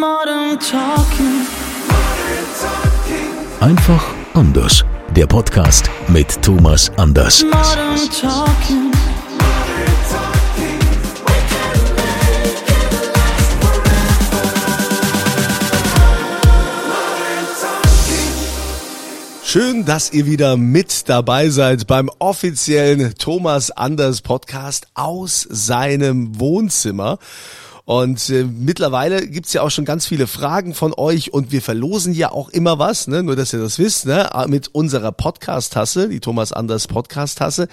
Modern Talking. Einfach anders. Der Podcast mit Thomas Anders. Modern Talking. Schön, dass ihr wieder mit dabei seid beim offiziellen Thomas Anders Podcast aus seinem Wohnzimmer. Und äh, mittlerweile gibt's ja auch schon ganz viele Fragen von euch und wir verlosen ja auch immer was, ne? nur dass ihr das wisst, ne? mit unserer Podcast-Tasse, die Thomas Anders Podcast-Tasse.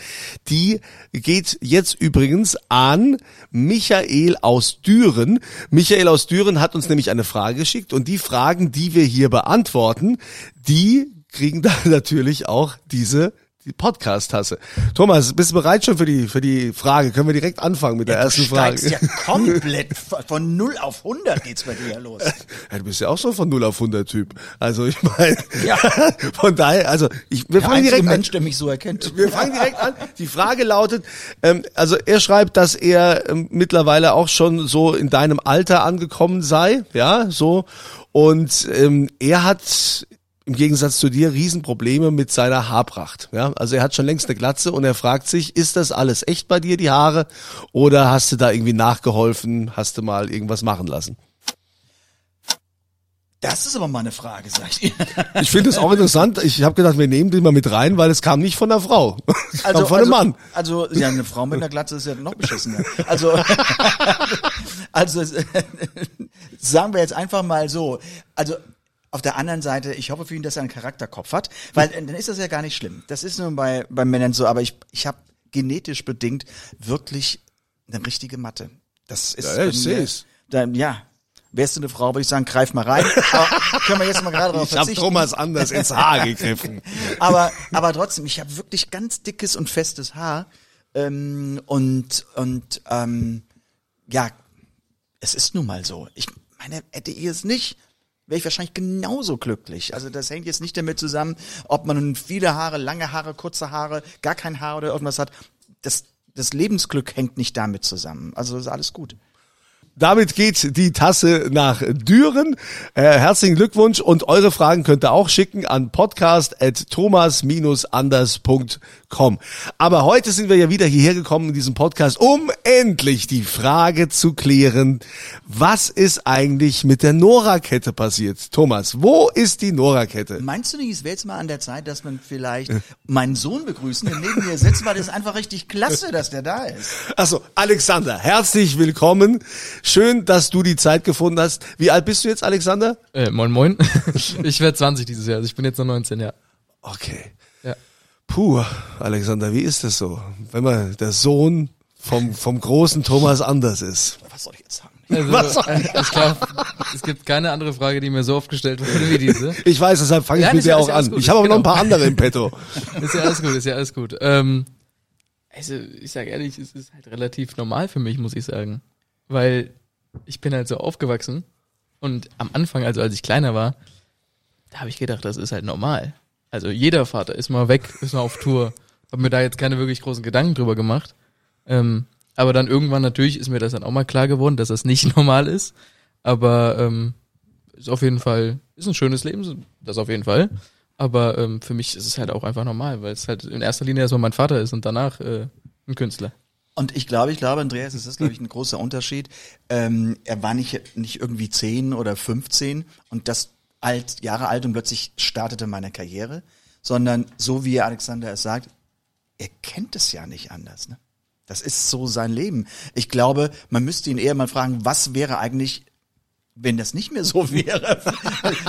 Die geht jetzt übrigens an Michael aus Düren. Michael aus Düren hat uns nämlich eine Frage geschickt und die Fragen, die wir hier beantworten, die kriegen dann natürlich auch diese die Podcast-Tasse. Thomas, bist du bereit schon für die, für die Frage? Können wir direkt anfangen mit der ersten du Frage? steigst ja komplett von 0 auf 100 geht's bei dir ja los. Ja, du bist ja auch so von 0 auf 100 Typ. Also ich meine, Ja. von daher, also ich, wir Der fangen direkt Mensch, an. der mich so erkennt. Wir fangen direkt an. Die Frage lautet, ähm, also er schreibt, dass er ähm, mittlerweile auch schon so in deinem Alter angekommen sei, ja, so. Und ähm, er hat im Gegensatz zu dir Riesenprobleme mit seiner Haarpracht. Ja, also er hat schon längst eine Glatze und er fragt sich, ist das alles echt bei dir, die Haare? Oder hast du da irgendwie nachgeholfen? Hast du mal irgendwas machen lassen? Das ist aber mal eine Frage, sag ich dir. Ich finde es auch interessant. Ich habe gedacht, wir nehmen den mal mit rein, weil es kam nicht von der Frau. Es kam von einem Mann. Also, ja, eine Frau mit einer Glatze ist ja noch beschissener. Also, also sagen wir jetzt einfach mal so. Also auf der anderen Seite, ich hoffe für ihn, dass er einen Charakterkopf hat, weil äh, dann ist das ja gar nicht schlimm. Das ist nur bei, bei Männern so, aber ich, ich habe genetisch bedingt wirklich eine richtige Matte. Das ist Ja, ich seh's. Dann, ja, wärst du eine Frau, würde ich sagen, greif mal rein. Aber können wir jetzt mal gerade drauf Ich habe. Thomas anders ins Haar gegriffen. aber, aber trotzdem, ich habe wirklich ganz dickes und festes Haar. Ähm, und und ähm, ja, es ist nun mal so. Ich meine, hätte ich es nicht, wäre ich wahrscheinlich genauso glücklich. Also das hängt jetzt nicht damit zusammen, ob man nun viele Haare, lange Haare, kurze Haare, gar kein Haar oder irgendwas hat. Das, das Lebensglück hängt nicht damit zusammen. Also ist alles gut. Damit geht die Tasse nach Düren. Äh, herzlichen Glückwunsch und eure Fragen könnt ihr auch schicken an podcast.thomas-anders.com. Aber heute sind wir ja wieder hierher gekommen in diesem Podcast, um endlich die Frage zu klären, was ist eigentlich mit der Nora-Kette passiert? Thomas, wo ist die Nora-Kette? Meinst du nicht, es wäre jetzt mal an der Zeit, dass man vielleicht meinen Sohn begrüßen, der neben mir sitzt, weil das ist einfach richtig klasse, dass der da ist. Achso, Alexander, herzlich willkommen. Schön, dass du die Zeit gefunden hast. Wie alt bist du jetzt, Alexander? Äh, moin moin. ich werde 20 dieses Jahr, also ich bin jetzt noch 19, ja. Okay. Ja. Puh, Alexander, wie ist das so, wenn man der Sohn vom, vom großen Thomas Anders ist? Was soll ich jetzt sagen? Also, Was soll äh, ich glaube, es gibt keine andere Frage, die mir so oft gestellt wurde wie diese. Ich weiß, deshalb fange ich Nein, mit dir ja- auch ja an. gut, ich habe aber noch ein genau. paar andere im Petto. Ist ja alles gut, ist ja alles gut. Ähm, also, ich sag ehrlich, es ist halt relativ normal für mich, muss ich sagen. Weil ich bin halt so aufgewachsen und am Anfang, also als ich kleiner war, da habe ich gedacht, das ist halt normal. Also jeder Vater ist mal weg, ist mal auf Tour. Hab mir da jetzt keine wirklich großen Gedanken drüber gemacht. Ähm, aber dann irgendwann natürlich ist mir das dann auch mal klar geworden, dass das nicht normal ist. Aber ähm, ist auf jeden Fall, ist ein schönes Leben, das auf jeden Fall. Aber ähm, für mich ist es halt auch einfach normal, weil es halt in erster Linie erstmal mein Vater ist und danach äh, ein Künstler. Und ich glaube, ich glaube, Andreas, es ist, glaube ich, ein großer Unterschied. Ähm, er war nicht, nicht irgendwie 10 oder 15 und das alt, Jahre alt und plötzlich startete meine Karriere, sondern so wie Alexander es sagt, er kennt es ja nicht anders. Ne? Das ist so sein Leben. Ich glaube, man müsste ihn eher mal fragen, was wäre eigentlich wenn das nicht mehr so wäre,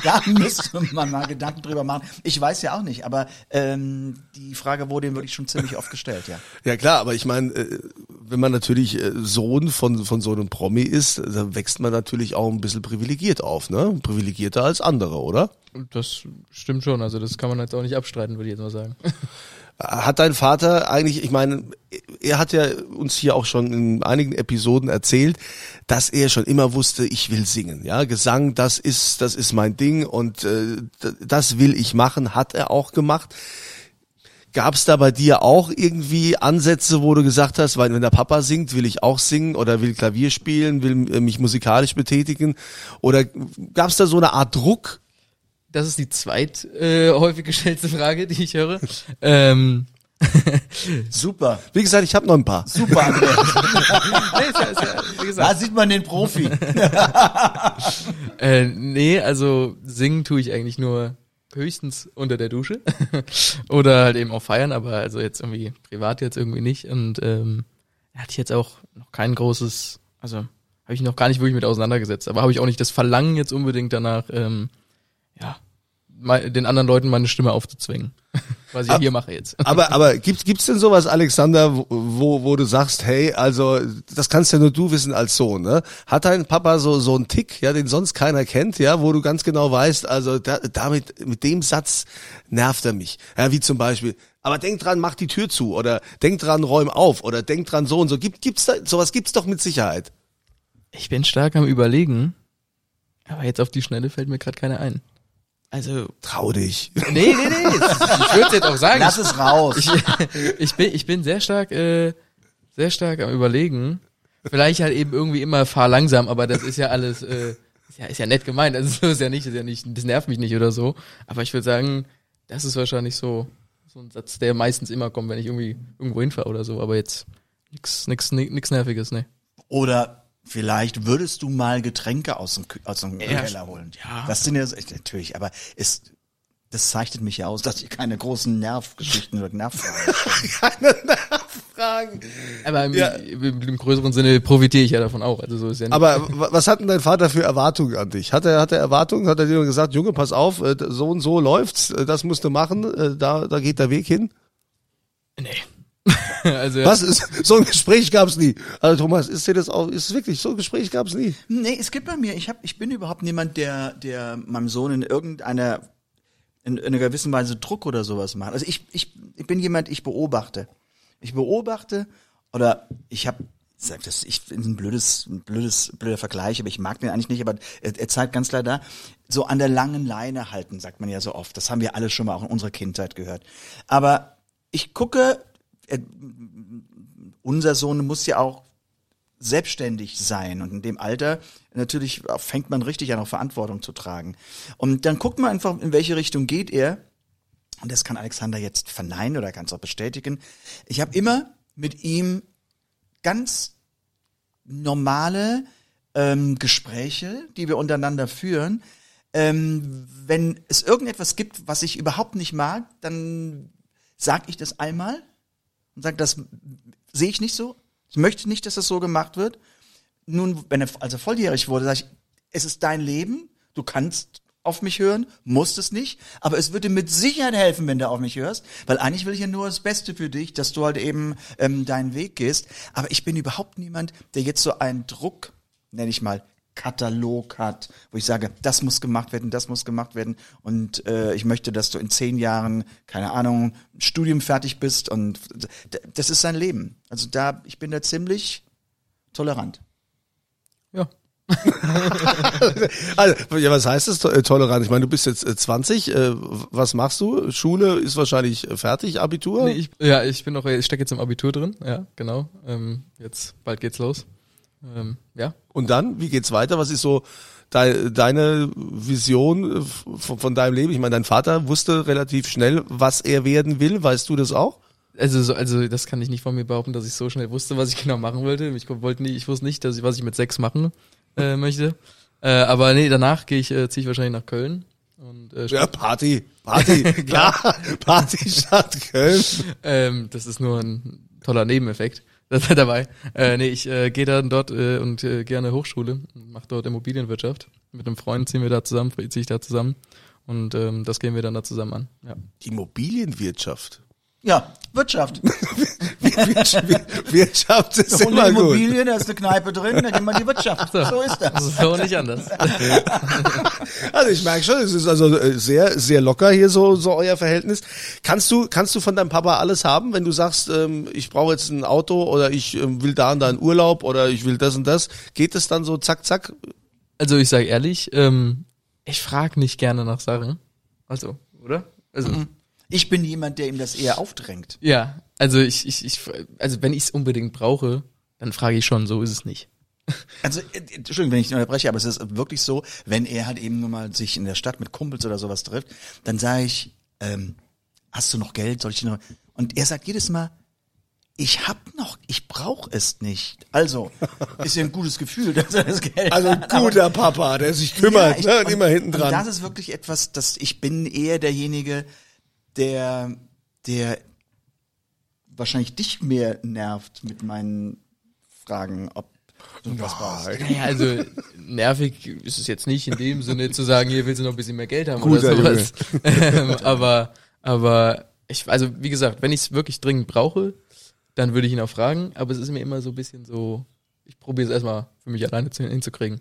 da müsste man mal Gedanken drüber machen. Ich weiß ja auch nicht, aber ähm, die Frage wurde ihm wirklich schon ziemlich oft gestellt, ja. Ja klar, aber ich meine, äh, wenn man natürlich äh, Sohn von, von so einem Promi ist, dann wächst man natürlich auch ein bisschen privilegiert auf, ne? Privilegierter als andere, oder? Das stimmt schon, also das kann man jetzt auch nicht abstreiten, würde ich jetzt mal sagen. Hat dein Vater eigentlich, ich meine, er hat ja uns hier auch schon in einigen Episoden erzählt, dass er schon immer wusste, ich will singen. Ja, Gesang, das ist, das ist mein Ding und äh, das will ich machen, hat er auch gemacht. Gab es da bei dir auch irgendwie Ansätze, wo du gesagt hast, weil wenn der Papa singt, will ich auch singen oder will Klavier spielen, will äh, mich musikalisch betätigen? Oder gab es da so eine Art Druck? Das ist die zweit äh, häufig gestellte Frage, die ich höre. ähm, Super, Wie gesagt, ich habe noch ein paar. super, Andreas. nee, ist ja, ist ja, wie gesagt, Da sieht man den Profi. Äh, nee, also singen tue ich eigentlich nur höchstens unter der Dusche oder halt eben auch feiern, aber also jetzt irgendwie privat jetzt irgendwie nicht und ähm, hatte ich jetzt auch noch kein großes, also habe ich noch gar nicht wirklich mit auseinandergesetzt, aber habe ich auch nicht das Verlangen jetzt unbedingt danach, ähm, ja, den anderen Leuten meine Stimme aufzuzwingen, was ich Ab- hier mache jetzt. Aber, aber gibt, gibt's denn sowas, Alexander, wo- wo, du sagst, hey, also, das kannst ja nur du wissen als Sohn, ne? Hat dein Papa so, so einen Tick, ja, den sonst keiner kennt, ja, wo du ganz genau weißt, also, da, damit, mit dem Satz nervt er mich. Ja, wie zum Beispiel, aber denk dran, mach die Tür zu, oder denk dran, räum auf, oder denk dran so und so. Gibt, gibt's da, sowas gibt's doch mit Sicherheit. Ich bin stark am überlegen, aber jetzt auf die Schnelle fällt mir gerade keiner ein. Also, Trau dich. nee, nee, nee, ich würde jetzt auch sagen. Lass es raus. ich, ich bin ich bin sehr stark äh, sehr stark am überlegen vielleicht halt eben irgendwie immer fahr langsam aber das ist ja alles äh, ist ja ist ja nett gemeint also so ist ja nicht ist ja nicht das nervt mich nicht oder so aber ich würde sagen das ist wahrscheinlich so so ein Satz der meistens immer kommt wenn ich irgendwie irgendwo hinfahre oder so aber jetzt nix nix nix nerviges ne Oder vielleicht würdest du mal Getränke aus dem, aus dem Ja, Keller holen. ja. Das sind ja natürlich, aber es, das zeichnet mich ja aus, dass ich keine großen Nervgeschichten oder Nervfragen Fragen. aber im, Ja. im, im größeren Sinne profitiere ich ja davon auch also so ist ja nicht. Aber wa- was hat denn dein Vater für Erwartungen an dich? Hat er, hat er Erwartungen? Hat er dir gesagt, Junge, pass auf, äh, so und so läuft's, äh, das musst du machen, äh, da, da geht der Weg hin? nee also Was ist, so ein Gespräch gab's nie. Also Thomas, ist dir das auch, ist es wirklich, so ein Gespräch gab's nie. Nee, es gibt bei mir, ich hab, ich bin überhaupt niemand, der, der meinem Sohn in irgendeiner, in, in einer gewissen Weise Druck oder sowas macht. Also ich, ich, ich bin jemand, ich beobachte. Ich beobachte oder ich habe sag das, ich finde ein blödes, ein blödes, blöder Vergleich, aber ich mag den eigentlich nicht, aber er, er zeigt ganz klar da, so an der langen Leine halten, sagt man ja so oft. Das haben wir alle schon mal auch in unserer Kindheit gehört. Aber ich gucke, äh, unser Sohn muss ja auch selbstständig sein und in dem Alter natürlich fängt man richtig an, auch Verantwortung zu tragen. Und dann guckt man einfach, in welche Richtung geht er. Und das kann Alexander jetzt verneinen oder es auch bestätigen. Ich habe immer mit ihm ganz normale ähm, Gespräche, die wir untereinander führen. Ähm, wenn es irgendetwas gibt, was ich überhaupt nicht mag, dann sage ich das einmal und sage, das sehe ich nicht so. Ich möchte nicht, dass das so gemacht wird. Nun, wenn er also volljährig wurde, sage ich, es ist dein Leben, du kannst auf mich hören, musst es nicht, aber es würde mit Sicherheit helfen, wenn du auf mich hörst, weil eigentlich will ich ja nur das Beste für dich, dass du halt eben ähm, deinen Weg gehst. Aber ich bin überhaupt niemand, der jetzt so einen Druck, nenne ich mal, Katalog hat, wo ich sage, das muss gemacht werden, das muss gemacht werden und äh, ich möchte, dass du in zehn Jahren, keine Ahnung, Studium fertig bist und das ist sein Leben. Also da, ich bin da ziemlich tolerant. ja Also, ja, was heißt das, to- äh, tolerant? Ich meine, du bist jetzt äh, 20, äh, was machst du? Schule ist wahrscheinlich äh, fertig, Abitur? Nee, ich, ja, ich bin noch, ich stecke jetzt im Abitur drin, ja, genau. Ähm, jetzt bald geht's los. Ähm, ja. Und dann, wie geht's weiter? Was ist so dei- deine Vision äh, von, von deinem Leben? Ich meine, dein Vater wusste relativ schnell, was er werden will. Weißt du das auch? Also, so, also das kann ich nicht von mir behaupten, dass ich so schnell wusste, was ich genau machen wollte. Ich wollte nie, ich wusste nicht, dass ich, was ich mit sechs machen äh, möchte. Äh, aber nee, danach gehe ich, äh, ziehe ich wahrscheinlich nach Köln. Und, äh, Ja, Party, Party, klar, Partystadt Köln. ähm, das ist nur ein toller Nebeneffekt. Das war dabei. Äh, nee, ich äh, gehe dann dort äh, und äh, gehe an der Hochschule, mache dort Immobilienwirtschaft. Mit einem Freund ziehen wir da zusammen, ziehe ich da zusammen. Und ähm, das gehen wir dann da zusammen an. Ja. Immobilienwirtschaft. Ja, Wirtschaft. Wirtschaft ist Ohne immer gut. Immobilien, da ist eine Kneipe drin, da geht man die Wirtschaft. So ist das. So nicht anders. Also ich merke schon, es ist also äh, sehr, sehr locker hier so, so euer Verhältnis. Kannst du, kannst du von deinem Papa alles haben, wenn du sagst, ähm, ich brauche jetzt ein Auto oder ich ähm, will da und da einen Urlaub oder ich will das und das? Geht es dann so zack, zack? Also ich sage ehrlich, ähm, ich frage nicht gerne nach Sachen. Also, oder? Also, Ich bin jemand, der ihm das eher aufdrängt. ja, also ich, ich, ich also wenn ich es unbedingt brauche, dann frage ich schon, so ist es nicht. Also, äh, Entschuldigung, wenn ich unterbreche, aber es ist wirklich so, wenn er halt eben nur mal sich in der Stadt mit Kumpels oder sowas trifft, dann sage ich, ähm, hast du noch Geld? Soll ich dir noch? Und er sagt jedes Mal, ich hab noch, ich brauche es nicht. Also, ist ja ein gutes Gefühl, dass er das Geld Also ein hat. guter Papa, der sich kümmert, ich- ne, und immer hinten Und dran. das ist wirklich etwas, dass ich bin eher derjenige, der, der wahrscheinlich dich mehr nervt mit meinen Fragen, ob. Naja, also nervig ist es jetzt nicht in dem Sinne zu sagen, hier willst du noch ein bisschen mehr Geld haben Guter oder sowas. ähm, aber, aber ich, also wie gesagt, wenn ich es wirklich dringend brauche, dann würde ich ihn auch fragen, aber es ist mir immer so ein bisschen so, ich probiere es erstmal für mich alleine zu, hinzukriegen.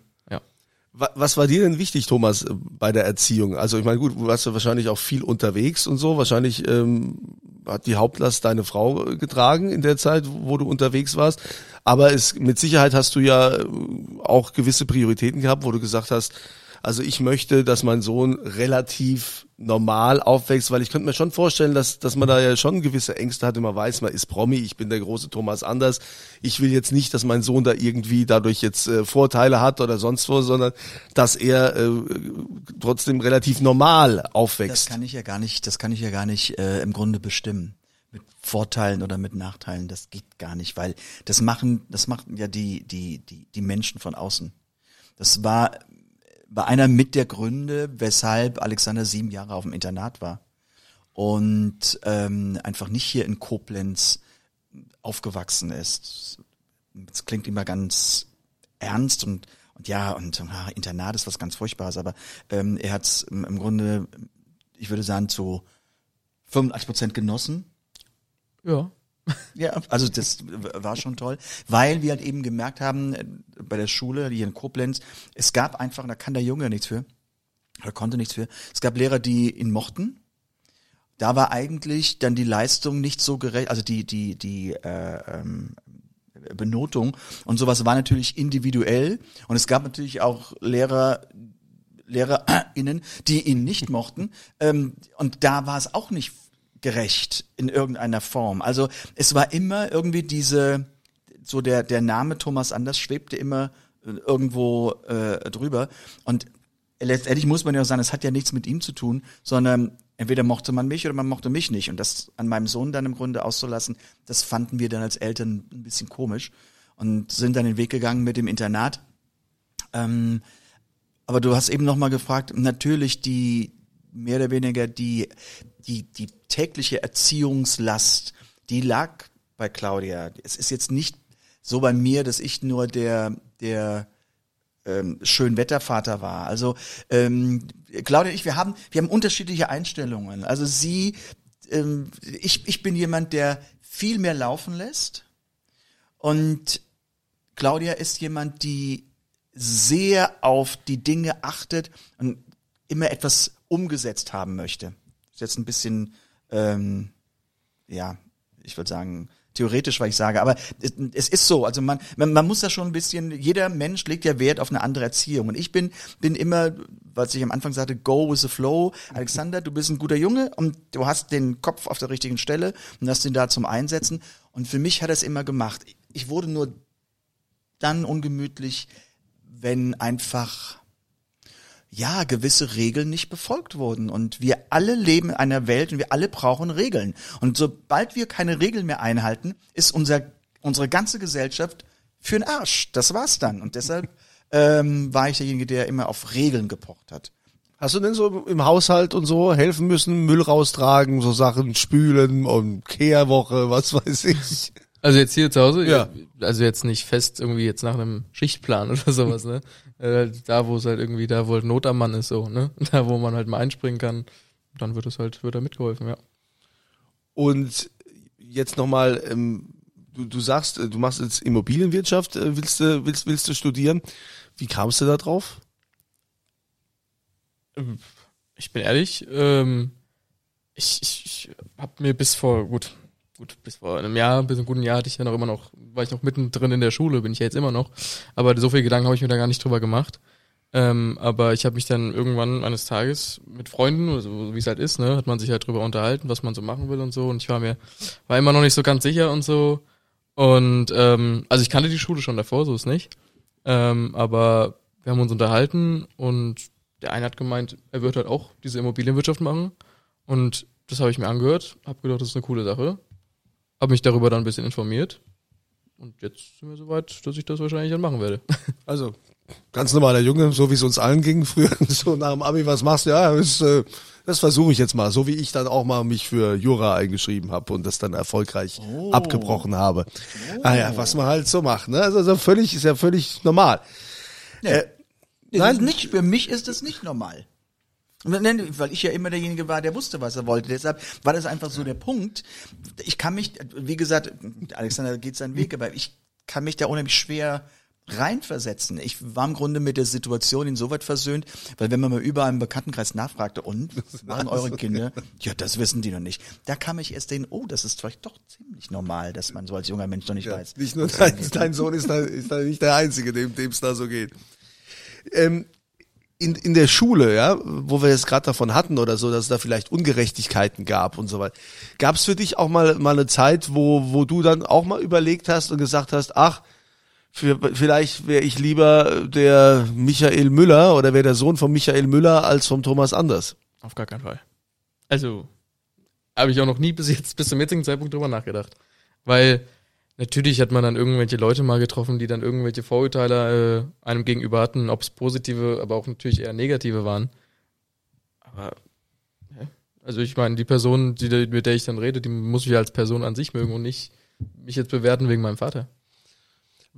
Was war dir denn wichtig, Thomas, äh, bei der Erziehung? Also ich meine, gut, du warst ja wahrscheinlich auch viel unterwegs und so. Wahrscheinlich ähm, hat die Hauptlast deine Frau äh, getragen in der Zeit, wo du unterwegs warst. Aber es, mit Sicherheit hast du ja äh, auch gewisse Prioritäten gehabt, wo du gesagt hast, also ich möchte, dass mein Sohn relativ normal aufwächst, weil ich könnte mir schon vorstellen, dass, dass man da ja schon gewisse Ängste hat, und man weiß, man ist Promi, ich bin der große Thomas Anders. Ich will jetzt nicht, dass mein Sohn da irgendwie dadurch jetzt äh, Vorteile hat oder sonst wo, sondern dass er äh, trotzdem relativ normal Das aufwächst. kann ich ja gar nicht, das kann ich ja gar nicht äh, im Grunde bestimmen. Mit Vorteilen oder mit Nachteilen, das geht gar nicht, weil das machen, das machen ja die, die, die, die Menschen von außen. Das war, war einer mit der Gründe, weshalb Alexander sieben Jahre auf dem Internat war. Und ähm, einfach nicht hier in Koblenz aufgewachsen ist. Das klingt immer ganz ernst und und ja und ah, Internat ist was ganz Furchtbares, aber ähm, er hat im Grunde, ich würde sagen zu 85 Prozent genossen. Ja. Ja, also das war schon toll, weil wir halt eben gemerkt haben äh, bei der Schule hier in Koblenz, es gab einfach, da kann der Junge nichts für, oder konnte nichts für. Es gab Lehrer, die ihn mochten. Da war eigentlich dann die Leistung nicht so gerecht, also die die die äh, ähm, Benotung und sowas war natürlich individuell und es gab natürlich auch Lehrer LehrerInnen, die ihn nicht mochten. Ähm, und da war es auch nicht gerecht in irgendeiner Form. Also es war immer irgendwie diese, so der, der Name Thomas Anders schwebte immer äh, irgendwo äh, drüber. Und letztendlich muss man ja auch sagen, es hat ja nichts mit ihm zu tun, sondern entweder mochte man mich oder man mochte mich nicht. Und das an meinem Sohn dann im Grunde auszulassen, das fanden wir dann als Eltern ein bisschen komisch und sind dann den Weg gegangen mit dem Internat. Ähm, aber du hast eben noch mal gefragt, natürlich die mehr oder weniger die die die tägliche Erziehungslast, die lag bei Claudia. Es ist jetzt nicht so bei mir, dass ich nur der der ähm, Schönwettervater war. Also ähm, Claudia und ich, wir haben wir haben unterschiedliche Einstellungen. Also sie, ähm, ich ich bin jemand, der viel mehr laufen lässt und Claudia ist jemand, die sehr auf die Dinge achtet und immer etwas umgesetzt haben möchte. Ist jetzt ein bisschen, ähm, ja, ich würde sagen, theoretisch, was ich sage, aber es, ist so, also man, man, man muss da schon ein bisschen, jeder Mensch legt ja Wert auf eine andere Erziehung und ich bin, bin immer, was ich am Anfang sagte, go with the flow. Alexander, du bist ein guter Junge und du hast den Kopf auf der richtigen Stelle und hast ihn da zum Einsetzen und für mich hat er es immer gemacht. Ich wurde nur dann ungemütlich, wenn einfach ja gewisse Regeln nicht befolgt wurden und wir alle leben in einer Welt und wir alle brauchen Regeln und sobald wir keine Regeln mehr einhalten, ist unser unsere ganze Gesellschaft für den Arsch. Das war's dann und deshalb ähm, war ich derjenige, der immer auf Regeln gepocht hat. Hast du denn so im Haushalt und so helfen müssen, Müll raustragen, so Sachen spülen und Kehrwoche, was weiß ich? Also jetzt hier zu Hause? Ja. Also jetzt nicht fest irgendwie jetzt nach einem Schichtplan oder sowas, ne? Äh, da, wo es halt irgendwie, da wo halt Not am Mann ist, so, ne? Da, wo man halt mal einspringen kann, dann wird es halt, wird da mitgeholfen, ja. Und jetzt nochmal, ähm, du, du sagst, äh, du machst jetzt Immobilienwirtschaft, äh, willst du, willst, willst du studieren. Wie kamst du da drauf? Ich bin ehrlich, ähm, ich, ich, ich habe mir bis vor, gut, gut, bis vor einem Jahr, bis einem guten Jahr hatte ich ja noch immer noch, war ich noch mittendrin in der Schule, bin ich ja jetzt immer noch. Aber so viel Gedanken habe ich mir da gar nicht drüber gemacht. Ähm, aber ich habe mich dann irgendwann eines Tages mit Freunden, also wie es halt ist, ne, hat man sich halt drüber unterhalten, was man so machen will und so. Und ich war mir, war immer noch nicht so ganz sicher und so. Und ähm, also ich kannte die Schule schon davor, so ist nicht. Ähm, aber wir haben uns unterhalten und der eine hat gemeint, er wird halt auch diese Immobilienwirtschaft machen. Und das habe ich mir angehört, habe gedacht, das ist eine coole Sache. Habe mich darüber dann ein bisschen informiert. Und jetzt sind wir soweit, dass ich das wahrscheinlich dann machen werde. Also, ganz normaler Junge, so wie es uns allen ging früher, so nach dem Abi, was machst du? Ja, das, äh, das versuche ich jetzt mal, so wie ich dann auch mal mich für Jura eingeschrieben habe und das dann erfolgreich abgebrochen habe. Ah ja, was man halt so macht, ne? Also, also völlig, ist ja völlig normal. Äh, Nee, Nein. das ist nicht, für mich ist das nicht normal. Weil ich ja immer derjenige war, der wusste, was er wollte. Deshalb war das einfach so der Punkt. Ich kann mich, wie gesagt, Alexander geht seinen Weg, aber ich kann mich da unheimlich schwer reinversetzen. Ich war im Grunde mit der Situation insoweit versöhnt, weil wenn man mal überall im Bekanntenkreis nachfragte, und, was machen eure Kinder? Ja, das wissen die noch nicht. Da kam ich erst den, oh, das ist vielleicht doch ziemlich normal, dass man so als junger Mensch noch nicht weiß. Nicht nur dein, dein Sohn ist da, ist da nicht der Einzige, dem es da so geht. Ähm, in, in der Schule, ja, wo wir jetzt gerade davon hatten oder so, dass es da vielleicht Ungerechtigkeiten gab und so weiter. Gab es für dich auch mal mal eine Zeit, wo wo du dann auch mal überlegt hast und gesagt hast, ach, für, vielleicht wäre ich lieber der Michael Müller oder wäre der Sohn von Michael Müller als vom Thomas Anders? Auf gar keinen Fall. Also, habe ich auch noch nie bis jetzt, bis zum jetzigen Zeitpunkt drüber nachgedacht. Weil natürlich hat man dann irgendwelche Leute mal getroffen, die dann irgendwelche Vorurteile äh, einem gegenüber hatten, ob es positive, aber auch natürlich eher negative waren. Aber, ja, also ich meine, die Person, die, mit der ich dann rede, die muss ich als Person an sich mögen und nicht mich jetzt bewerten wegen meinem Vater.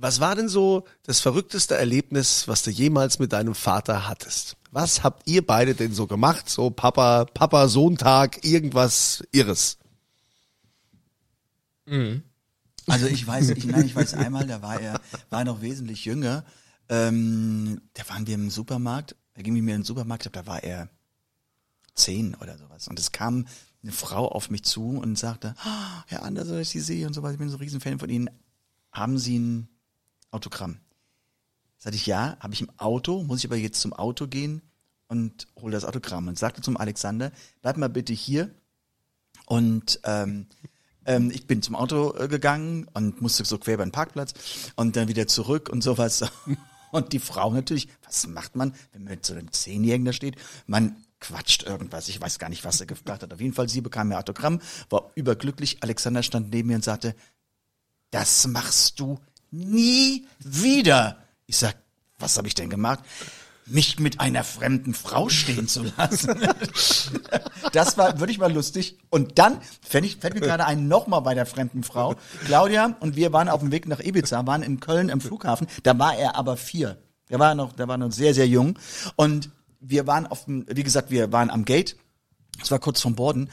Was war denn so das verrückteste Erlebnis, was du jemals mit deinem Vater hattest? Was habt ihr beide denn so gemacht? So Papa, Papa, Sohntag, irgendwas Irres? Also ich weiß, ich, nein, ich weiß einmal, da war er, war noch wesentlich jünger. Ähm, da waren wir im Supermarkt, da ging mit mir in den Supermarkt, ich glaub, da war er zehn oder sowas. Und es kam eine Frau auf mich zu und sagte, "Ah, Herr Anders, ich Sie sehe und so weiter, ich bin so ein Riesenfan von Ihnen. Haben Sie ein Autogramm? Sagte ich, ja, habe ich im Auto, muss ich aber jetzt zum Auto gehen und hole das Autogramm. Und sagte zum Alexander, bleib mal bitte hier und ähm, ähm, ich bin zum Auto äh, gegangen und musste so quer über den Parkplatz und dann wieder zurück und sowas. Und die Frau natürlich, was macht man, wenn man mit so einem Zehnjährigen da steht? Man quatscht irgendwas. Ich weiß gar nicht, was er gefragt hat. Auf jeden Fall, sie bekam ihr Autogramm, war überglücklich. Alexander stand neben mir und sagte, das machst du nie wieder. Ich sag, was habe ich denn gemacht? Mich mit einer fremden Frau stehen zu lassen. Das war wirklich mal lustig. Und dann fällt, ich, fällt mir gerade ein nochmal bei der fremden Frau. Claudia und wir waren auf dem Weg nach Ibiza, waren in Köln am Flughafen. Da war er aber vier. Der war noch, der war noch sehr, sehr jung. Und wir waren auf dem, wie gesagt, wir waren am Gate. Es war kurz vom Borden.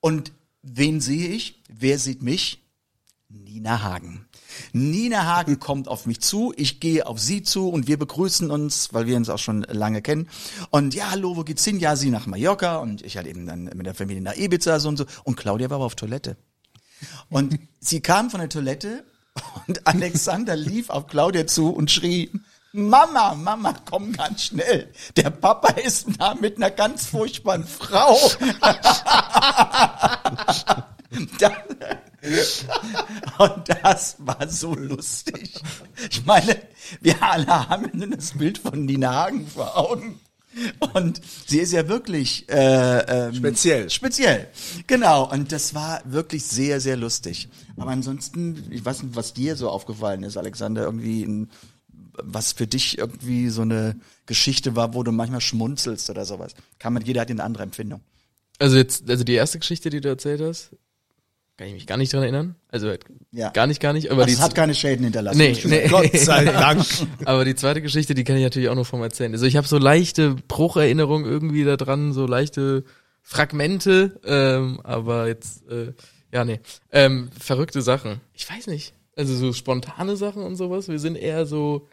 Und wen sehe ich? Wer sieht mich? Nina Hagen. Nina Hagen kommt auf mich zu, ich gehe auf sie zu und wir begrüßen uns, weil wir uns auch schon lange kennen. Und ja, hallo, wo geht's hin? Ja, sie nach Mallorca und ich halt eben dann mit der Familie nach Ibiza so und so. Und Claudia war aber auf Toilette. Und sie kam von der Toilette und Alexander lief auf Claudia zu und schrie, Mama, Mama, komm ganz schnell. Der Papa ist da mit einer ganz furchtbaren Frau. Und das war so lustig. Ich meine, wir alle haben das Bild von Nina Hagen vor Augen. Und sie ist ja wirklich äh, ähm, Speziell. Speziell, genau. Und das war wirklich sehr, sehr lustig. Aber ansonsten, ich weiß nicht, was dir so aufgefallen ist, Alexander, irgendwie, ein, was für dich irgendwie so eine Geschichte war, wo du manchmal schmunzelst oder sowas. Kann man, jeder hat eine andere Empfindung. Also jetzt, also die erste Geschichte, die du erzählt hast, kann ich mich gar nicht dran erinnern. Also halt Ja. gar nicht, gar nicht. Aber Also die es hat keine Schäden hinterlassen. nee, nee. Gott sei Dank. Aber die zweite Geschichte, die kann ich natürlich auch noch vom erzählen. Also ich habe so leichte Brucherinnerungen irgendwie da dran, so leichte Fragmente, ähm, aber jetzt, äh, ja, nee. Ähm, verrückte Sachen. Ich weiß nicht. Also so spontane Sachen und sowas. Wir sind eher so,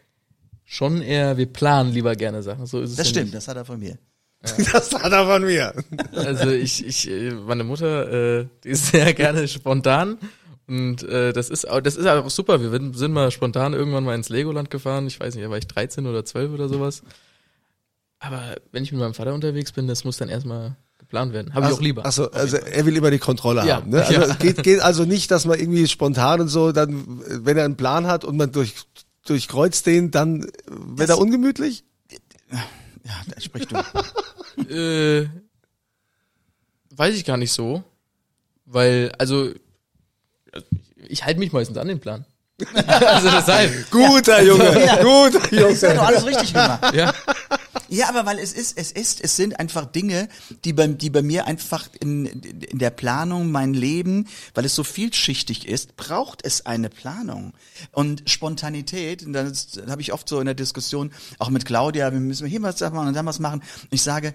schon eher, wir planen lieber gerne Sachen. So ist es Das ja stimmt, Nicht. das hat er von mir. Das hat er von mir. Also ich, ich, äh, meine Mutter, äh, die ist sehr gerne spontan. Und äh, das ist auch, das ist auch super. Wir sind mal spontan irgendwann mal ins Legoland gefahren. Ich weiß nicht, da war ich 13 oder 12 oder sowas. Aber wenn ich mit meinem Vater unterwegs bin, das muss dann erstmal geplant werden. Habe ich auch lieber. Also, also er will immer die Kontrolle Ja. haben. Ne? Also Ja. es geht, geht also nicht, dass man irgendwie spontan und so, dann, wenn er einen Plan hat und man durch, durchkreuzt den, dann wird er ungemütlich? Ja, da sprich du. Äh, weiß ich gar nicht so. Weil, also, ich halte mich meistens an den Plan. also deshalb. Guter Junge, guter Junge. Das hat doch alles richtig gemacht. Ja. Ja, aber weil es ist, es ist, es sind einfach Dinge, die bei, die bei mir einfach in, in der Planung mein Leben, weil es so vielschichtig ist, braucht es eine Planung. Und Spontanität, und das, das habe ich oft so in der Diskussion, auch mit Claudia, wir müssen hier was machen und dann was machen. Ich sage,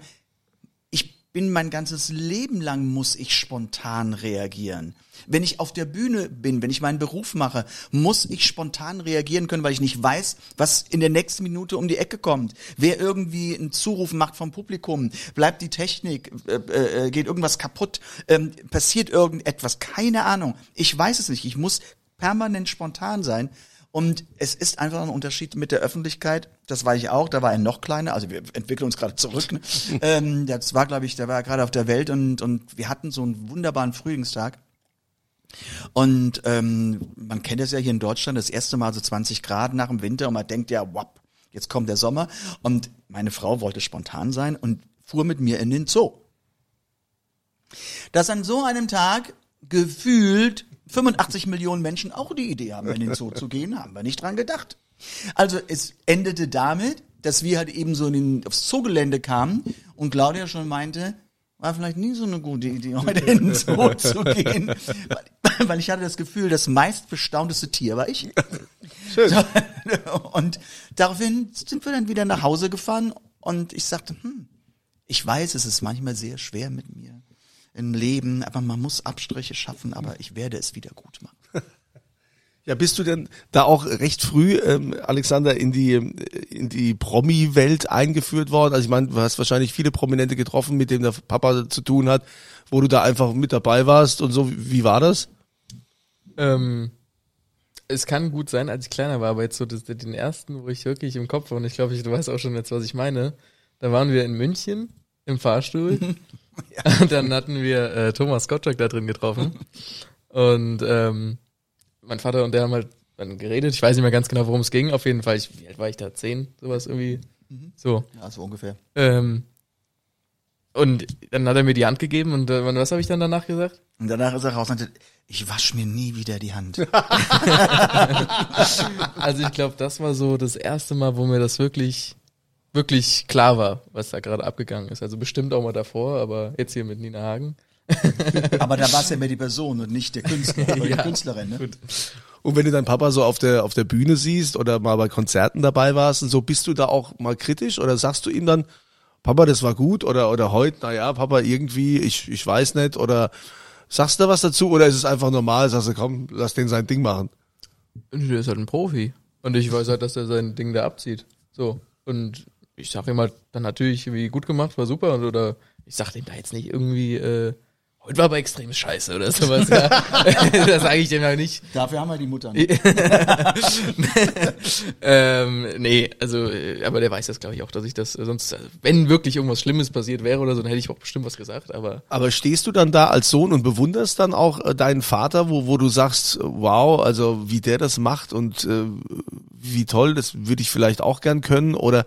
bin mein ganzes Leben lang muss ich spontan reagieren. Wenn ich auf der Bühne bin, wenn ich meinen Beruf mache, muss ich spontan reagieren können, weil ich nicht weiß, was in der nächsten Minute um die Ecke kommt. Wer irgendwie einen Zuruf macht vom Publikum, bleibt die Technik, äh, äh, geht irgendwas kaputt, ähm, passiert irgendetwas, keine Ahnung. Ich weiß es nicht. Ich muss permanent spontan sein. Und es ist einfach ein Unterschied mit der Öffentlichkeit. Das war ich auch. Da war er noch kleiner. Also wir entwickeln uns gerade zurück. Ne? ähm, das war, glaube ich, der war gerade auf der Welt und, und wir hatten so einen wunderbaren Frühlingstag. Und ähm, man kennt es ja hier in Deutschland, das erste Mal so 20 Grad nach dem Winter und man denkt ja, wapp, jetzt kommt der Sommer. Und meine Frau wollte spontan sein und fuhr mit mir in den Zoo. Dass an so einem Tag gefühlt 85 Millionen Menschen auch die Idee haben, in den Zoo zu gehen, haben wir nicht dran gedacht. Also es endete damit, dass wir halt eben so in den, aufs Zoogelände kamen und Claudia schon meinte, war vielleicht nie so eine gute Idee, heute in den Zoo zu gehen. Weil, weil ich hatte das Gefühl, das meistbestaunteste Tier war ich. Schön. Und daraufhin sind wir dann wieder nach Hause gefahren und ich sagte, hm, ich weiß, es ist manchmal sehr schwer mit mir im Leben, aber man muss Abstriche schaffen, aber ich werde es wieder gut machen. Ja, bist du denn da auch recht früh, ähm, Alexander, in die in die Promi-Welt eingeführt worden? Also ich meine, du hast wahrscheinlich viele Prominente getroffen, mit denen der Papa zu tun hat, wo du da einfach mit dabei warst und so. Wie war das? Ähm, es kann gut sein, als ich kleiner war, aber jetzt so das, den ersten, wo ich wirklich im Kopf war, und ich glaube, ich, du weißt auch schon jetzt, was ich meine, da waren wir in München im Fahrstuhl. Und dann hatten wir äh, Thomas Gottschalk da drin getroffen. Und ähm, mein Vater und der haben halt dann geredet, ich weiß nicht mehr ganz genau, worum es ging, auf jeden Fall, ich, wie alt war ich da, zehn, sowas irgendwie, so. Ja, so ungefähr. Ähm, und dann hat er mir die Hand gegeben und äh, was habe ich dann danach gesagt? Und danach ist er raus und sagte, ich wasche mir nie wieder die Hand. Also ich glaube, das war so das erste Mal, wo mir das wirklich, wirklich klar war, was da gerade abgegangen ist. Also bestimmt auch mal davor, aber jetzt hier mit Nina Hagen. aber da war es ja mehr die Person und nicht der Künstler, oder die Ja, Künstlerin. Ne? Gut. Und wenn du deinen Papa so auf der auf der Bühne siehst oder mal bei Konzerten dabei warst und so, bist du da auch mal kritisch oder sagst du ihm dann, Papa, das war gut oder oder heute, na ja, Papa, irgendwie, ich ich weiß nicht oder sagst du da was dazu oder ist es einfach normal, sagst du, komm, lass den sein Ding machen? Der ist halt ein Profi. Und ich weiß halt, dass er sein Ding da abzieht. So. Und ich sag ihm halt dann natürlich, wie gut gemacht, war super. Und, oder ich sag ihm da jetzt nicht irgendwie, äh, heute war aber extrem scheiße oder sowas. Ja. das sage ich dem ja nicht. Dafür haben wir die Mutter. Ne? ähm, nee, also, äh, aber der weiß das, glaube ich, auch, dass ich das, äh, sonst, äh, wenn wirklich irgendwas Schlimmes passiert wäre oder so, dann hätte ich auch bestimmt was gesagt, aber Aber stehst du dann da als Sohn und bewunderst dann auch deinen Vater, wo, wo du sagst, wow, also wie der das macht und äh, wie toll, das würde ich vielleicht auch gern können oder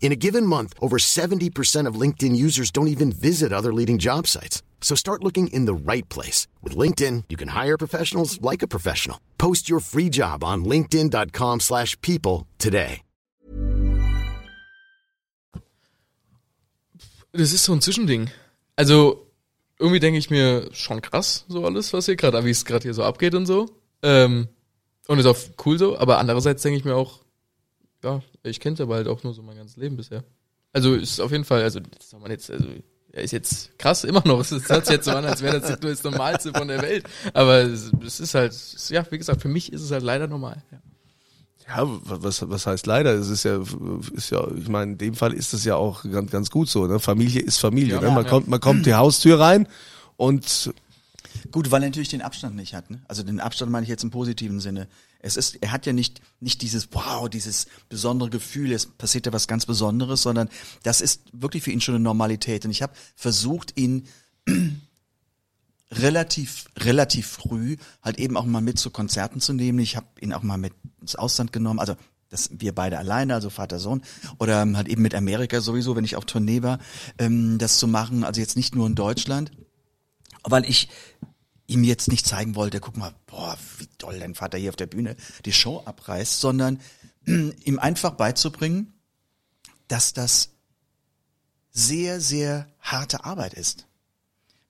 In a given month, over 70% of LinkedIn users don't even visit other leading job sites. So start looking in the right place. With LinkedIn, you can hire professionals like a professional. Post your free job on linkedin.com/people slash people today. Das ist so ein Zwischending. Also, irgendwie denke ich mir, schon krass, so alles, was hier gerade, wie es gerade hier so abgeht und so. Ähm, und ist auch cool so, aber andererseits denke ich mir auch, ja, ich kenne aber halt auch nur so mein ganzes Leben bisher. Also ist auf jeden Fall, also das soll man jetzt, also er ist jetzt krass immer noch. Es hört sich jetzt so an, als wäre das das Normalste von der Welt. Aber es, es ist halt, es- ja, wie gesagt, für mich ist es halt leider normal. Ja. Ja, was, was heißt leider? Es ist ja, ist ja, ich meine, in dem Fall ist es ja auch ganz, ganz gut so. Ne? Familie ist Familie. Ja, ne? Man ja. kommt, man kommt die Haustür rein und Gut, weil er natürlich den Abstand nicht hat. Ne? Also den Abstand meine ich jetzt im positiven Sinne. Es ist, er hat ja nicht nicht dieses Wow, dieses besondere Gefühl, es passiert ja was ganz Besonderes, sondern das ist wirklich für ihn schon eine Normalität. Und ich habe versucht, ihn relativ relativ früh halt eben auch mal mit zu Konzerten zu nehmen. Ich habe ihn auch mal mit ins Ausland genommen. Also das wir beide alleine, also Vater Sohn, oder halt eben mit Amerika sowieso, wenn ich auf Tournee war, ähm, das zu machen. Also jetzt nicht nur in Deutschland weil ich ihm jetzt nicht zeigen wollte, guck mal, boah, wie doll dein Vater hier auf der Bühne die Show abreißt, sondern ihm einfach beizubringen, dass das sehr, sehr harte Arbeit ist.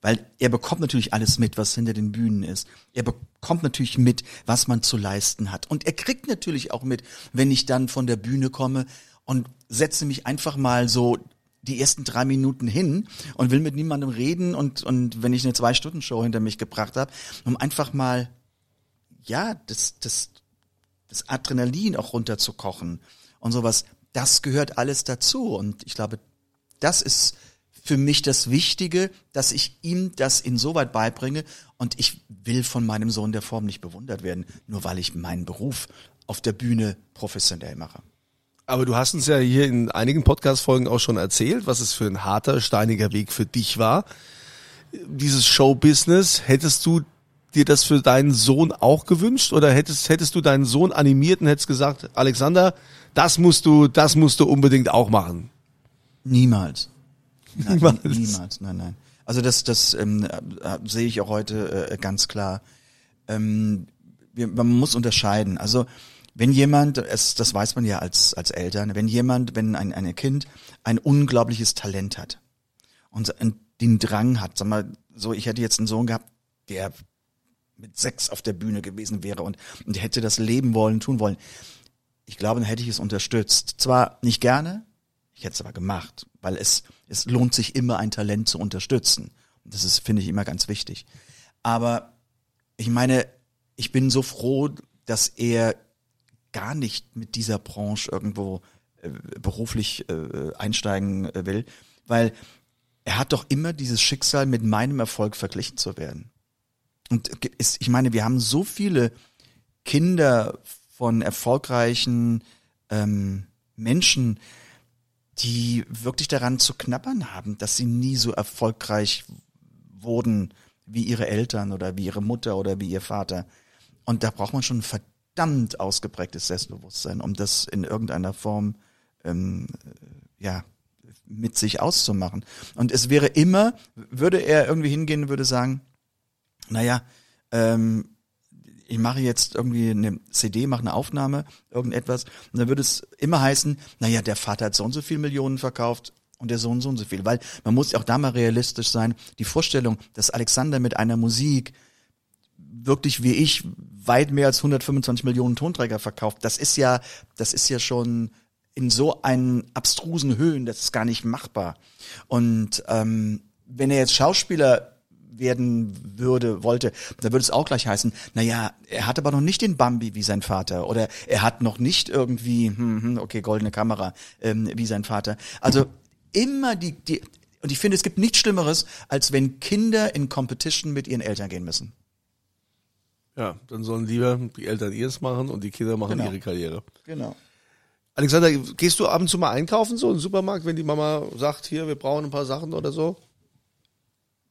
Weil er bekommt natürlich alles mit, was hinter den Bühnen ist. Er bekommt natürlich mit, was man zu leisten hat. Und er kriegt natürlich auch mit, wenn ich dann von der Bühne komme und setze mich einfach mal so die ersten drei Minuten hin und will mit niemandem reden und, und wenn ich eine Zwei-Stunden-Show hinter mich gebracht habe, um einfach mal, ja, das, das, das Adrenalin auch runterzukochen und sowas, das gehört alles dazu. Und ich glaube, das ist für mich das Wichtige, dass ich ihm das insoweit beibringe und ich will von meinem Sohn der Form nicht bewundert werden, nur weil ich meinen Beruf auf der Bühne professionell mache. Aber du hast uns ja hier in einigen Podcast-Folgen auch schon erzählt, was es für ein harter, steiniger Weg für dich war. Dieses Show-Business, hättest du dir das für deinen Sohn auch gewünscht oder hättest, hättest du deinen Sohn animiert und hättest gesagt, Alexander, das musst du, das musst du unbedingt auch machen? Niemals. Nein, Niemals. Niemals, nein, nein. Also das, das ähm, äh, sehe ich auch heute äh, ganz klar. Ähm, wir, man muss unterscheiden. Also wenn jemand, es, das weiß man ja als, als Eltern, wenn jemand, wenn ein, ein Kind ein unglaubliches Talent hat und den Drang hat, sag mal, so, ich hätte jetzt einen Sohn gehabt, der mit sechs auf der Bühne gewesen wäre und, und hätte das leben wollen, tun wollen. Ich glaube, dann hätte ich es unterstützt. Zwar nicht gerne, ich hätte es aber gemacht, weil es, es lohnt sich immer, ein Talent zu unterstützen. Das ist, finde ich, immer ganz wichtig. Aber ich meine, ich bin so froh, dass er gar nicht mit dieser Branche irgendwo äh, beruflich äh, einsteigen äh, will, weil er hat doch immer dieses Schicksal, mit meinem Erfolg verglichen zu werden. Und ist, ich meine, wir haben so viele Kinder von erfolgreichen ähm, Menschen, die wirklich daran zu knabbern haben, dass sie nie so erfolgreich wurden wie ihre Eltern oder wie ihre Mutter oder wie ihr Vater. Und da braucht man schon ein verdammt ausgeprägtes Selbstbewusstsein, um das in irgendeiner Form ähm, äh, ja mit sich auszumachen. Und es wäre immer, würde er irgendwie hingehen würde sagen, naja, ähm, ich mache jetzt irgendwie eine CD, mache eine Aufnahme, irgendetwas, und dann würde es immer heißen, naja, der Vater hat so und so viel Millionen verkauft und der Sohn so und so viel. Weil man muss ja auch da mal realistisch sein. Die Vorstellung, dass Alexander mit einer Musik wirklich wie ich weit mehr als 125 Millionen Tonträger verkauft, das ist ja, das ist ja schon in so einen abstrusen Höhen, das ist gar nicht machbar. Und ähm, wenn er jetzt Schauspieler werden würde, wollte, da würde es auch gleich heißen, naja, er hat aber noch nicht den Bambi wie sein Vater oder er hat noch nicht irgendwie, hm, hm, okay, goldene Kamera ähm, wie sein Vater. Also immer die, die, und ich finde, es gibt nichts Schlimmeres, als wenn Kinder in Competition mit ihren Eltern gehen müssen. Ja, dann sollen lieber die Eltern ihres machen und die Kinder machen Genau. ihre Karriere. Genau. Alexander, gehst du ab und zu mal einkaufen so im Supermarkt, wenn die Mama sagt, hier, wir brauchen ein paar Sachen oder so?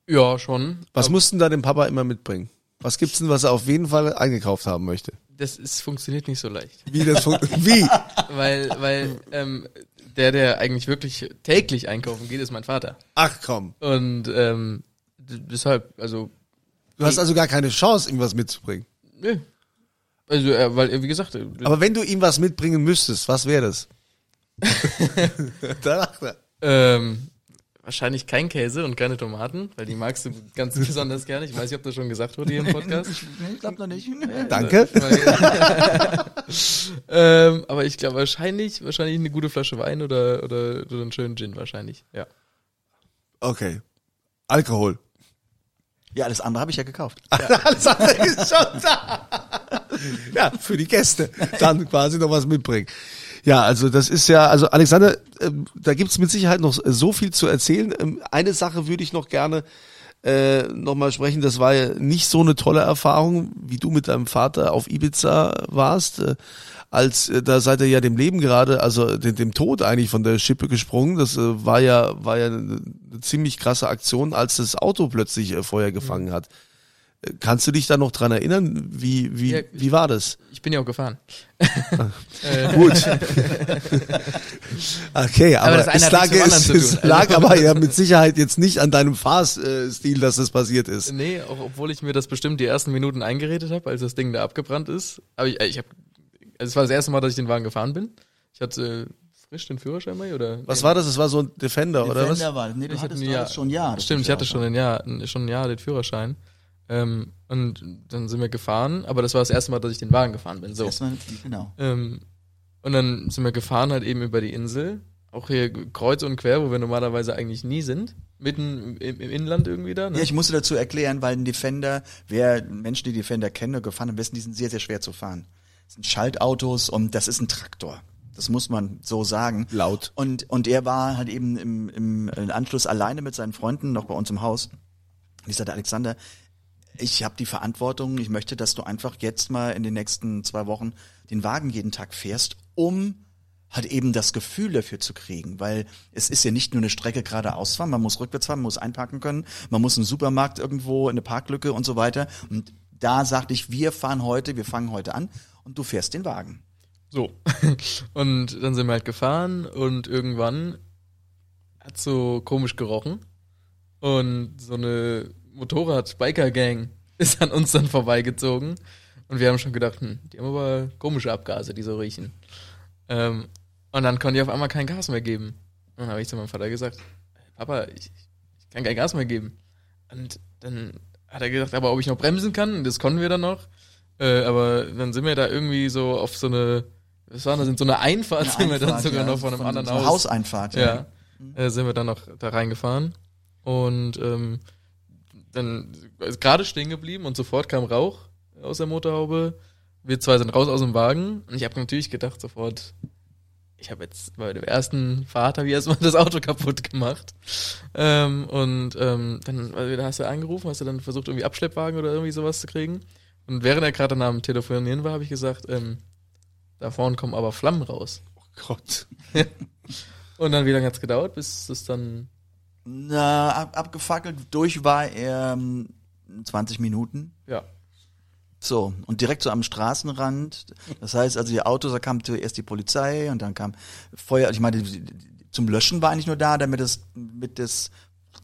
Ja, schon. Was mussten da dem Papa immer mitbringen? Was gibt's denn, was er auf jeden Fall eingekauft haben möchte? Das ist, funktioniert nicht so leicht. Wie das Wie? Weil, weil ähm, der, der eigentlich wirklich täglich einkaufen geht, ist mein Vater. Ach komm. Und ähm, deshalb, also, Du hast also gar keine Chance, ihm was mitzubringen. nö. Also, äh, weil, äh, wie gesagt, äh, Aber wenn du ihm was mitbringen müsstest, was wäre das? da lacht er. ähm, wahrscheinlich kein Käse und keine Tomaten, weil die magst du ganz besonders gerne. Ich weiß nicht, ob das schon gesagt wurde hier im Podcast. Nee, ich glaube noch nicht. Danke. ähm, aber ich glaube wahrscheinlich, wahrscheinlich eine gute Flasche Wein oder, oder, oder einen schönen Gin wahrscheinlich. Ja. Okay. Alkohol. Ja, alles andere habe ich ja gekauft. Alles andere ist schon da. Ja, für die Gäste. Dann quasi noch was mitbringen. Ja, also das ist ja, also Alexander, ähm, da gibt's mit Sicherheit noch so viel zu erzählen. Ähm, eine Sache würde ich noch gerne äh, nochmal sprechen. Das war ja nicht so eine tolle Erfahrung, wie du mit deinem Vater auf Ibiza warst. Äh, als äh, da seid ihr ja dem Leben gerade, also dem, dem Tod eigentlich von der Schippe gesprungen. Das äh, war ja war ja eine, ziemlich krasse Aktion, als das Auto plötzlich äh, Feuer gefangen hat. Äh, Kannst du dich da noch dran erinnern? Wie wie Ja, wie war das? Ich bin ja auch gefahren. Gut. okay, aber, das eine es lag, es, es lag aber ja mit Sicherheit jetzt nicht an deinem Fahrstil, dass das passiert ist. Nee, auch obwohl ich mir das bestimmt die ersten Minuten eingeredet habe, als das Ding da abgebrannt ist. Aber ich, äh, ich habe, also es war das erste Mal, dass ich den Wagen gefahren bin. Ich hatte äh, frisch den Führerschein mal, oder? Was war das? Es war so ein Defender, oder was? Defender war, nee, du Ich hattest hatte du ein hattest schon ein Jahr. Stimmt, ich hatte schon ein Jahr, schon ein Jahr den Führerschein. Ähm, und dann sind wir gefahren, aber das war das erste Mal, dass ich den Wagen gefahren bin. So. Erstmal, genau. Ähm, und dann sind wir gefahren halt eben über die Insel, auch hier kreuz und quer, wo wir normalerweise eigentlich nie sind, mitten im, im Inland irgendwie da. Ne? Ja, ich musste dazu erklären, weil ein Defender, wer Menschen, die Defender kennen oder gefahren haben, wissen, die sind sehr, sehr schwer zu fahren. Das sind Schaltautos und das ist ein Traktor. Das muss man so sagen. Laut. Und, und er war halt eben im, im Anschluss alleine mit seinen Freunden noch bei uns im Haus. Und ich sagte, Alexander, ich habe die Verantwortung, ich möchte, dass du einfach jetzt mal in den nächsten zwei Wochen den Wagen jeden Tag fährst, um halt eben das Gefühl dafür zu kriegen, weil es ist ja nicht nur eine Strecke geradeaus fahren, man muss rückwärts fahren, man muss einparken können, man muss einen Supermarkt irgendwo, in eine Parklücke und so weiter. Und da sagte ich, wir fahren heute, wir fangen heute an und du fährst den Wagen. So. Und dann sind wir halt gefahren und irgendwann hat so komisch gerochen. Und so eine Motorrad-Biker-Gang ist an uns dann vorbeigezogen. Und wir haben schon gedacht, hm, die haben aber komische Abgase, die so riechen. Ähm, und dann konnte ich auf einmal kein Gas mehr geben. Und dann habe ich zu meinem Vater gesagt, Papa, ich, ich kann kein Gas mehr geben. Und dann hat er gesagt, aber ob ich noch bremsen kann, das konnten wir dann noch. Äh, aber dann sind wir da irgendwie so auf so eine, was war das, in so eine Einfahrt Eine sind wir dann sogar ja, noch von einem anderen so Haus. Hauseinfahrt. Ja, äh, sind wir dann noch da reingefahren und ähm, dann ist gerade stehen geblieben und sofort kam Rauch aus der Motorhaube. Wir zwei sind raus aus dem Wagen und ich habe natürlich gedacht sofort, ich habe jetzt bei dem ersten Fahrt habe ich erstmal das Auto kaputt gemacht. Ähm, und ähm, dann also, da hast du angerufen, hast du dann versucht irgendwie Abschleppwagen oder irgendwie sowas zu kriegen. Und während er gerade am Telefonieren war, habe ich gesagt, ähm, da vorne kommen aber Flammen raus. Oh Gott. Und dann wie lange hat's gedauert, bis es dann Na, ab, abgefackelt durch war er ähm, 20 Minuten. ja So, und direkt so am Straßenrand. Das heißt, also die Autos, da kam zuerst die Polizei und dann kam Feuer. Ich meine, zum Löschen war eigentlich nur da, damit es mit das,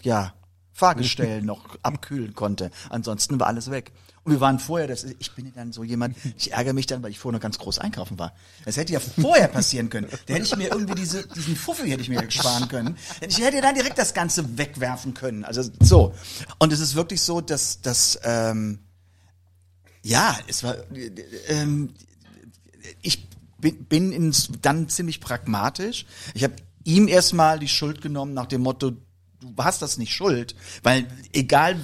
ja, Fahrgestell noch abkühlen konnte. Ansonsten war alles weg. Und wir waren vorher, das, ich bin ja dann so jemand, ich ärgere mich dann, weil ich vorher noch ganz groß einkaufen war. Das hätte ja vorher passieren können. Da hätte ich mir irgendwie diese, diesen Fuffi hätte ich mir sparen können. Ich hätte dann direkt das Ganze wegwerfen können. Also so. Und es ist wirklich so, dass, dass ähm, ja, es war. äh, Ähm, ich bin, bin ins, dann ziemlich pragmatisch. Ich habe ihm erstmal die Schuld genommen nach dem Motto, du hast das nicht schuld, weil egal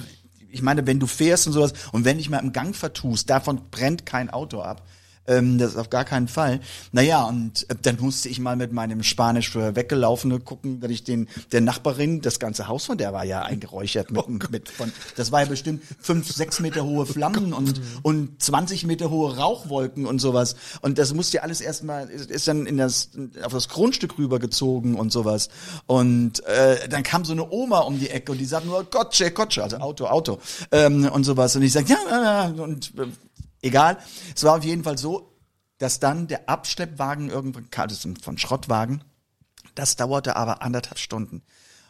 ich meine, wenn du fährst und sowas und wenn dich mal im Gang vertust, davon brennt kein Auto ab. Ähm, das ist auf gar keinen Fall. Naja, und äh, dann musste ich mal mit meinem Spanisch für Weggelaufene gucken, dass ich den, der Nachbarin, das ganze Haus von der war ja eingeräuchert mit, mit von, das war ja bestimmt fünf, sechs Meter hohe Flammen und, und 20 Meter hohe Rauchwolken und sowas. Und das musste ja alles erstmal, ist, ist dann in das, auf das Grundstück rübergezogen und sowas. Und äh, dann kam so eine Oma um die Ecke und die sagte nur, Gotche, Gotche, also Auto, Auto ähm, und sowas. Und ich sag ja, ja, ja, und äh, Egal. Es war auf jeden Fall so, dass dann der Abschleppwagen irgendwann kam, das ist von Schrottwagen. Das dauerte aber anderthalb Stunden.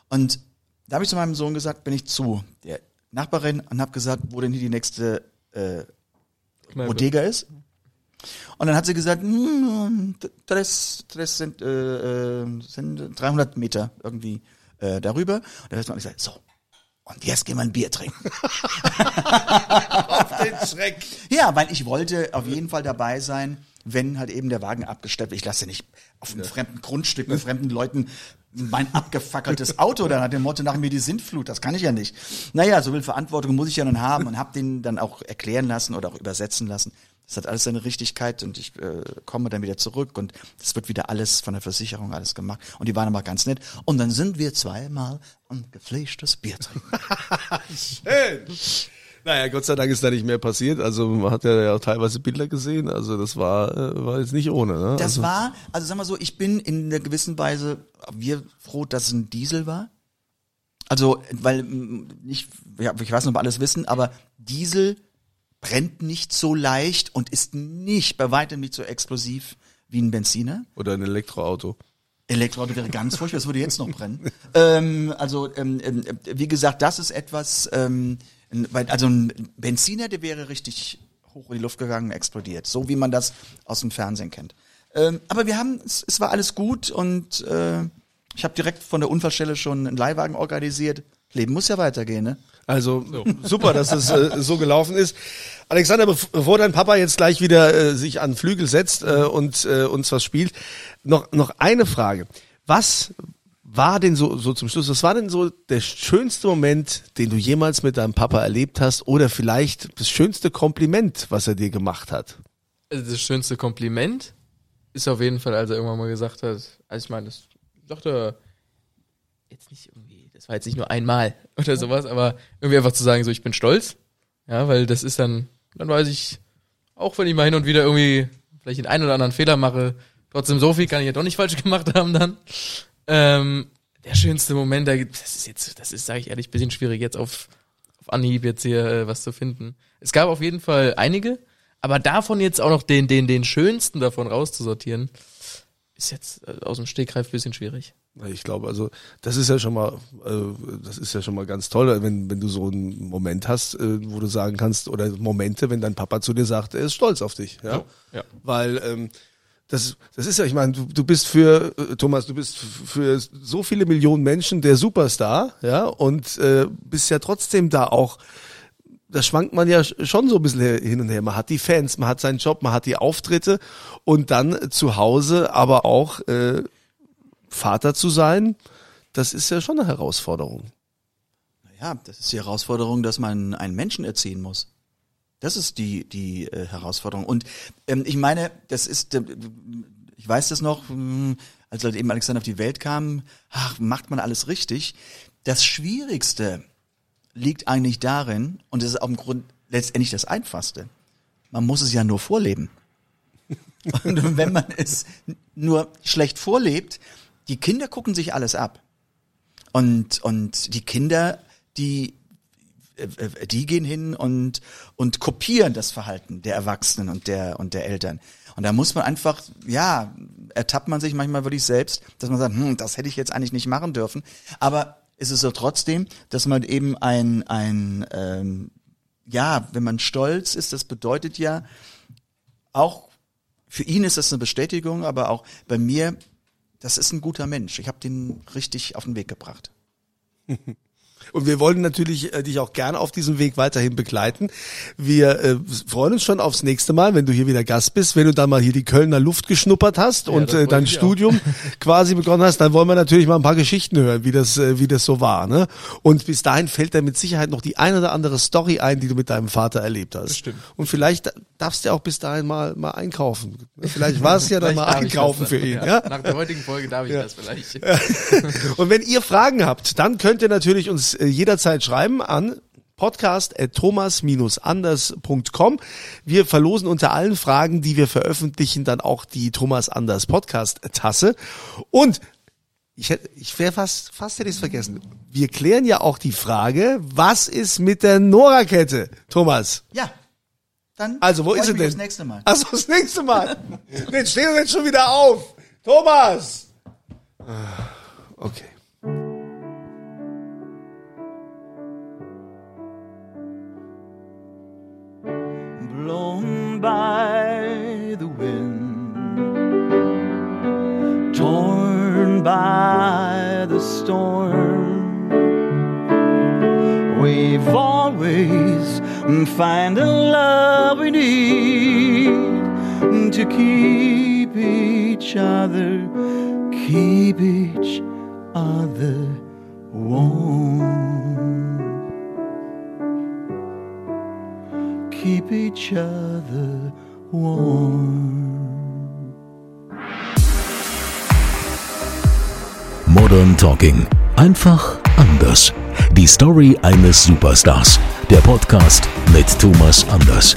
Und da habe ich zu meinem Sohn gesagt, bin ich zu der Nachbarin und habe gesagt, wo denn hier die nächste äh, Bodega ist. Und dann hat sie gesagt, hm, das, das sind, äh, äh, sind 300 Meter irgendwie äh, darüber. Und dann hat man gesagt, so, und jetzt gehen wir ein Bier trinken. Auf den Schreck. Ja, weil ich wollte auf jeden Fall dabei sein, wenn halt eben der Wagen abgestellt wird. Ich lasse nicht auf einem fremden Grundstück mit fremden Leuten mein abgefackeltes Auto dann hat dem Motto nach mir die Sintflut, das kann ich ja nicht. Naja, so viel Verantwortung muss ich ja dann haben und habe den dann auch erklären lassen oder auch übersetzen lassen. Das hat alles seine Richtigkeit und ich äh, komme dann wieder zurück und das wird wieder alles von der Versicherung alles gemacht und die waren aber ganz nett und dann sind wir zweimal ein gefleischtes Bier trinken. Schön. Naja, Gott sei Dank ist da nicht mehr passiert. Also man hat ja auch teilweise Bilder gesehen. Also das war, äh, war jetzt nicht ohne. Ne? Das also, war, also sag mal so, ich bin in einer gewissen Weise, wir froh, dass es ein Diesel war. Also, weil, nicht, ja, ich weiß nicht, ob alles wissen, aber Diesel brennt nicht so leicht und ist nicht, bei weitem nicht so explosiv wie ein Benziner. Oder ein Elektroauto. Elektroauto wäre ganz furchtbar, das würde jetzt noch brennen. ähm, also, ähm, ähm, wie gesagt, das ist etwas, ähm, also ein Benziner, der wäre richtig hoch in die Luft gegangen, explodiert. So wie man das aus dem Fernsehen kennt. Ähm, aber wir haben, es, es war alles gut und äh, ich habe direkt von der Unfallstelle schon einen Leihwagen organisiert. Leben muss ja weitergehen, ne? Also super, dass es äh, so gelaufen ist. Alexander, bev- bevor dein Papa jetzt gleich wieder äh, sich an den Flügel setzt äh, und äh, uns was spielt, noch noch eine Frage. Was war denn so so zum Schluss? Was war denn so der schönste Moment, den du jemals mit deinem Papa erlebt hast, oder vielleicht das schönste Kompliment, was er dir gemacht hat? Also das schönste Kompliment ist auf jeden Fall, als er irgendwann mal gesagt hat, also ich meine, das er jetzt nicht irgendwie, das war jetzt nicht nur einmal oder sowas, aber irgendwie einfach zu sagen, so ich bin stolz. Ja, weil das ist dann, dann weiß ich, auch wenn ich mal hin und wieder irgendwie vielleicht den einen oder anderen Fehler mache, trotzdem so viel kann ich ja doch nicht falsch gemacht haben dann. Ähm, der schönste Moment, das ist jetzt, das ist, sage ich ehrlich, bisschen schwierig jetzt auf, auf Anhieb jetzt hier äh, was zu finden. Es gab auf jeden Fall einige, aber davon jetzt auch noch den, den, den schönsten davon rauszusortieren, ist jetzt äh, aus dem Stegreif bisschen schwierig. Ich glaube, also das ist ja schon mal, äh, das ist ja schon mal ganz toll, wenn wenn du so einen Moment hast, äh, wo du sagen kannst oder Momente, wenn dein Papa zu dir sagt, er ist stolz auf dich, ja, ja. weil ähm, das das ist ja, ich meine, du, du bist für äh, Thomas, du bist für so viele Millionen Menschen der Superstar, ja, und äh, bist ja trotzdem da auch das schwankt man ja sch- schon so ein bisschen hin und her. Man hat die Fans, man hat seinen Job, man hat die Auftritte und dann zu Hause aber auch äh, Vater zu sein, das ist ja schon eine Herausforderung. Ja, das ist die Herausforderung, dass man einen Menschen erziehen muss. Das ist die die äh, Herausforderung. Und ähm, ich meine, das ist, äh, ich weiß das noch, mh, als halt eben Alexander auf die Welt kam, ach, macht man alles richtig. Das Schwierigste liegt eigentlich darin, und das ist auch im Grund letztendlich das Einfachste. Man muss es ja nur vorleben. Und wenn man es nur schlecht vorlebt, die Kinder gucken sich alles ab. Und, und die Kinder, die, äh, äh, die gehen hin und, und kopieren das Verhalten der Erwachsenen und der, und der Eltern. Und da muss man einfach, ja, ertappt man sich manchmal wirklich selbst, dass man sagt, hm, das hätte ich jetzt eigentlich nicht machen dürfen. Aber es ist so trotzdem, dass man eben ein, ein, ähm, ja, wenn man stolz ist, das bedeutet ja auch, für ihn ist das eine Bestätigung, aber auch bei mir, das ist ein guter Mensch. Ich habe den richtig auf den Weg gebracht. Und wir wollen natürlich äh, dich auch gerne auf diesem Weg weiterhin begleiten. Wir äh, freuen uns schon aufs nächste Mal, wenn du hier wieder Gast bist, wenn du dann mal hier die Kölner Luft geschnuppert hast und das äh, dein auch. Studium quasi begonnen hast, dann wollen wir natürlich mal ein paar Geschichten hören, wie das, äh, wie das so war. Ne? Und bis dahin fällt dir mit Sicherheit noch die ein oder andere Story ein, die du mit deinem Vater erlebt hast. Bestimmt. Und vielleicht darfst du auch bis dahin mal mal einkaufen. Vielleicht war es ja dann mal einkaufen für ihn. Ja. Ja? Nach der heutigen Folge darf ich das vielleicht. Und wenn ihr Fragen habt, dann könnt ihr natürlich uns äh, jederzeit schreiben an podcast.thomas-anders.com. Wir verlosen unter allen Fragen, die wir veröffentlichen, dann auch die Thomas Anders Podcast Tasse. Und ich hätte, ich wäre fast, fast hätte ich es vergessen. Wir klären ja auch die Frage, was ist mit der Nora-Kette, Thomas? Ja. Dann Also, wo ist sie denn? Das nächste Mal. Achso, das nächste Mal. Jetzt stehen wir jetzt schon wieder auf. Thomas! Ah, Okay. By the wind, torn by the storm. We've always find the love we need to keep each other, keep each other warm. Keep each other warm. Modern Talking. Einfach anders. Die Story eines Superstars. Der Podcast mit Thomas Anders.